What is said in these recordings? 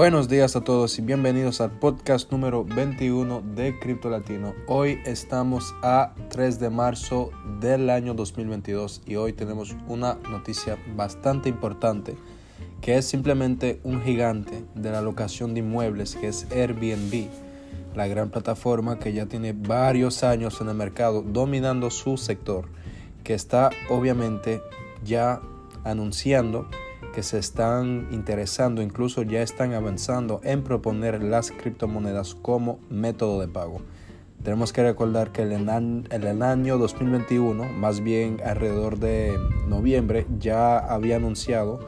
Buenos días a todos y bienvenidos al podcast número 21 de Cripto Latino. Hoy estamos a 3 de marzo del año 2022 y hoy tenemos una noticia bastante importante que es simplemente un gigante de la locación de inmuebles que es Airbnb, la gran plataforma que ya tiene varios años en el mercado dominando su sector, que está obviamente ya anunciando que se están interesando, incluso ya están avanzando en proponer las criptomonedas como método de pago. Tenemos que recordar que en el año 2021, más bien alrededor de noviembre, ya había anunciado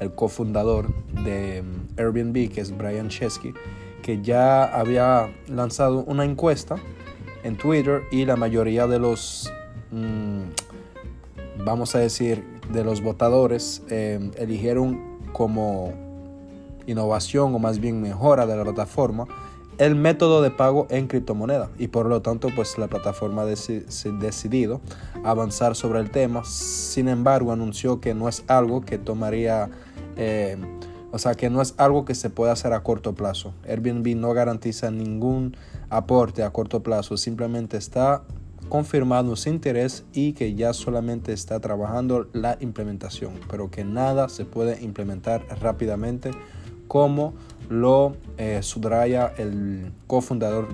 el cofundador de Airbnb, que es Brian Chesky, que ya había lanzado una encuesta en Twitter y la mayoría de los, mm, vamos a decir, de los votadores eh, eligieron como innovación o más bien mejora de la plataforma el método de pago en criptomoneda. Y por lo tanto pues la plataforma ha decidido avanzar sobre el tema. Sin embargo anunció que no es algo que tomaría eh, o sea que no es algo que se pueda hacer a corto plazo. Airbnb no garantiza ningún aporte a corto plazo simplemente está confirmado su interés y que ya solamente está trabajando la implementación, pero que nada se puede implementar rápidamente como lo eh, subraya el cofundador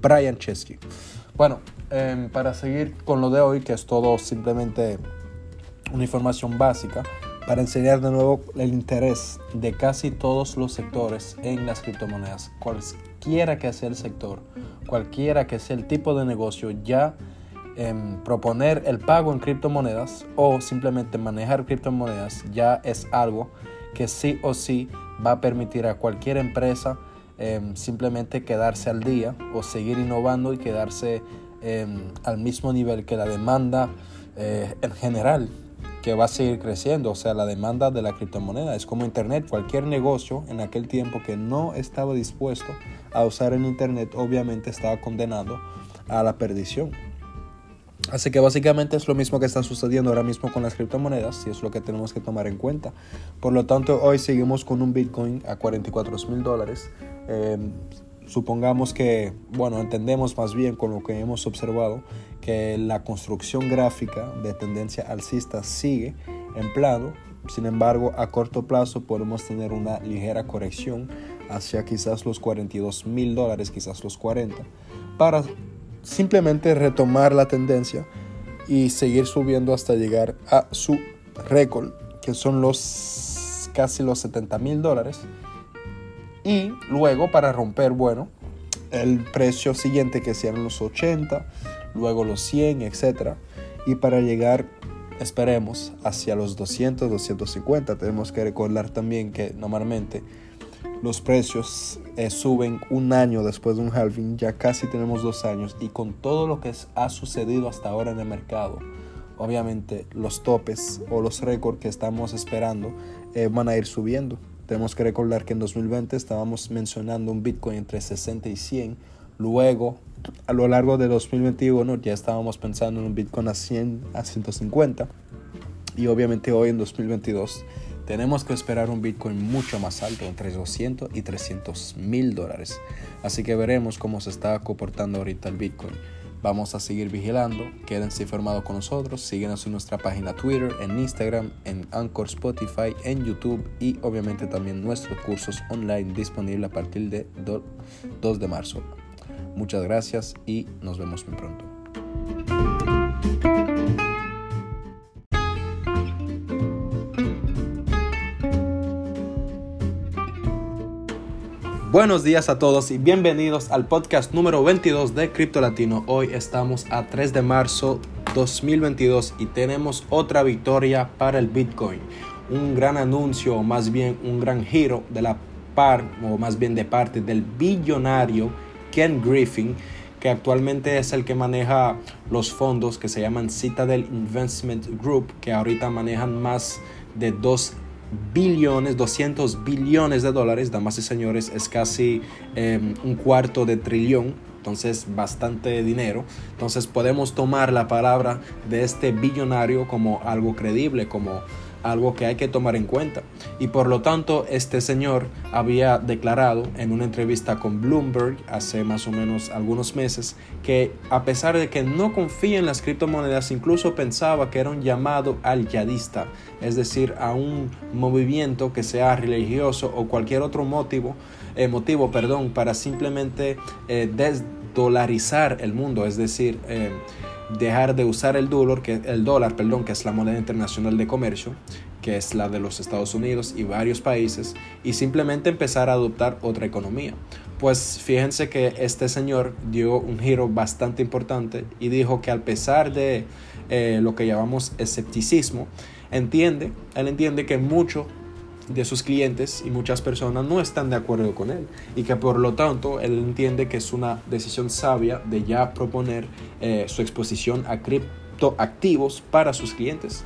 Brian Chesky. Bueno, em, para seguir con lo de hoy, que es todo simplemente una información básica, para enseñar de nuevo el interés de casi todos los sectores en las criptomonedas. Cualquiera que sea el sector, cualquiera que sea el tipo de negocio, ya proponer el pago en criptomonedas o simplemente manejar criptomonedas ya es algo que sí o sí va a permitir a cualquier empresa em, simplemente quedarse al día o seguir innovando y quedarse em, al mismo nivel que la demanda eh, en general que va a seguir creciendo, o sea, la demanda de la criptomoneda. Es como Internet, cualquier negocio en aquel tiempo que no estaba dispuesto a usar el Internet, obviamente estaba condenado a la perdición. Así que básicamente es lo mismo que está sucediendo ahora mismo con las criptomonedas y es lo que tenemos que tomar en cuenta. Por lo tanto, hoy seguimos con un Bitcoin a 44 mil dólares. Eh, supongamos que, bueno, entendemos más bien con lo que hemos observado que la construcción gráfica de tendencia alcista sigue en plano. Sin embargo, a corto plazo podemos tener una ligera corrección hacia quizás los 42 mil dólares, quizás los 40, para simplemente retomar la tendencia y seguir subiendo hasta llegar a su récord, que son los casi los 70 mil dólares. Y luego para romper, bueno, el precio siguiente que sean los 80, luego los 100, etc. Y para llegar, esperemos, hacia los 200, 250. Tenemos que recordar también que normalmente los precios eh, suben un año después de un halving, ya casi tenemos dos años y con todo lo que ha sucedido hasta ahora en el mercado, obviamente los topes o los récords que estamos esperando eh, van a ir subiendo. Tenemos que recordar que en 2020 estábamos mencionando un Bitcoin entre 60 y 100, luego a lo largo de 2021 ya estábamos pensando en un Bitcoin a 100 a 150 y obviamente hoy en 2022 tenemos que esperar un Bitcoin mucho más alto, entre 200 y 300 mil dólares. Así que veremos cómo se está comportando ahorita el Bitcoin. Vamos a seguir vigilando, quédense informados con nosotros, síguenos en nuestra página Twitter, en Instagram, en Anchor, Spotify, en YouTube y obviamente también nuestros cursos online disponibles a partir de 2 de marzo. Muchas gracias y nos vemos muy pronto. Buenos días a todos y bienvenidos al podcast número 22 de Crypto Latino. Hoy estamos a 3 de marzo 2022 y tenemos otra victoria para el Bitcoin. Un gran anuncio o más bien un gran giro de la par o más bien de parte del billonario Ken Griffin que actualmente es el que maneja los fondos que se llaman Citadel Investment Group que ahorita manejan más de 2 billones, 200 billones de dólares, damas y señores, es casi em, un cuarto de trillón entonces bastante dinero. Entonces podemos tomar la palabra de este billonario como algo creíble, como algo que hay que tomar en cuenta. Y por lo tanto, este señor había declarado en una entrevista con Bloomberg hace más o menos algunos meses que a pesar de que no confía en las criptomonedas, incluso pensaba que era un llamado al yadista, es decir, a un movimiento que sea religioso o cualquier otro motivo, eh, motivo perdón, para simplemente eh, desdolarizar el mundo, es decir, eh, dejar de usar el dólar, que, perdón, que es la moneda internacional de comercio, que es la de los Estados Unidos y varios países, y simplemente empezar a adoptar otra economía. Pues fíjense que este señor dio un giro bastante importante y dijo que al pesar de eh, lo que llamamos escepticismo, entiende, él entiende que mucho de sus clientes y muchas personas no están de acuerdo con él y que por lo tanto él entiende que es una decisión sabia de ya proponer eh, su exposición a criptoactivos para sus clientes.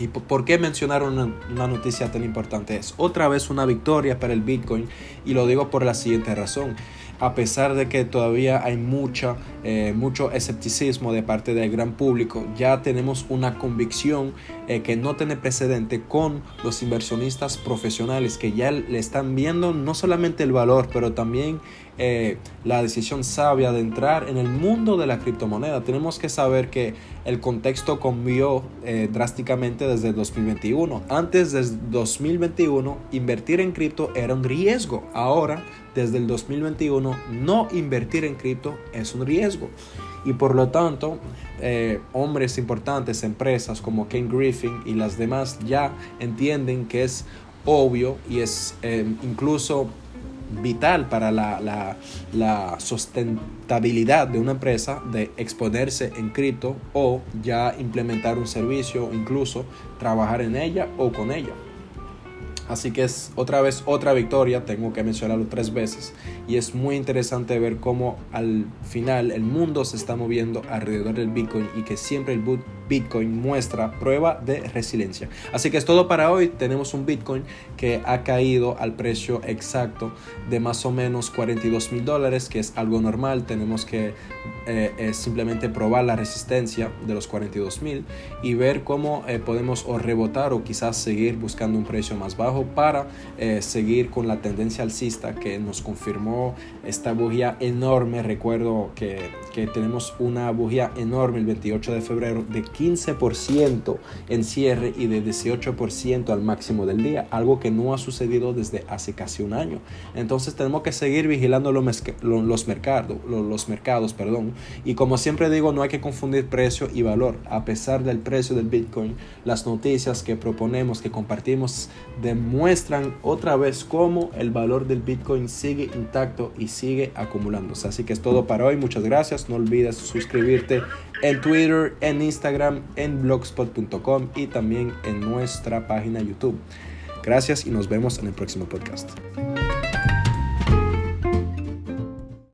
¿Y por qué mencionar una, una, noticia tan importante? Es otra vez una victoria para el Bitcoin y lo digo por la siguiente razón a pesar de que todavía hay mucha, eh, mucho escepticismo de parte del gran público, ya tenemos una convicción eh, que no tiene precedente con los inversionistas profesionales que ya le están viendo no solamente el valor, pero también eh, la decisión sabia de entrar en el mundo de la criptomoneda. Tenemos que saber que el contexto cambió drásticamente desde el 2021. Antes del 2021, invertir en cripto era un riesgo. Ahora desde el 2021 no invertir en cripto es un riesgo. Y por lo tanto, eh, hombres importantes, empresas como Ken Griffin y las demás ya entienden que es obvio y es eh, incluso vital para la, la, la, sustentabilidad de una empresa de exponerse en cripto o ya implementar un servicio, incluso trabajar en ella o con ella. Así que es otra vez otra victoria, tengo que mencionarlo tres veces. Y es muy interesante ver cómo al final el mundo se está moviendo alrededor del Bitcoin y que siempre el Bitcoin muestra prueba de resiliencia. Así que es todo para hoy. Tenemos un Bitcoin que ha caído al precio exacto de más o menos 42 mil dólares, que es algo normal. Tenemos que eh, simplemente probar la resistencia de los 42 mil y ver cómo eh, podemos o rebotar o quizás seguir buscando un precio más bajo para eh, seguir con la tendencia alcista que nos confirmó esta bujía enorme. Recuerdo que, que tenemos una bujía enorme el 28 de febrero de 15% en cierre y de 18% al máximo del día, algo que no ha sucedido desde hace casi un año. Entonces tenemos que seguir vigilando los, los, mercados, los mercados, perdón. Y como siempre digo, no hay que confundir precio y valor. A pesar del precio del Bitcoin, las noticias que proponemos, que compartimos, demuestran otra vez cómo el valor del Bitcoin sigue intacto y sigue acumulándose. Así que es todo para hoy. Muchas gracias. No olvides suscribirte en Twitter, en Instagram, en blogspot.com y también en nuestra página YouTube. Gracias y nos vemos en el próximo podcast.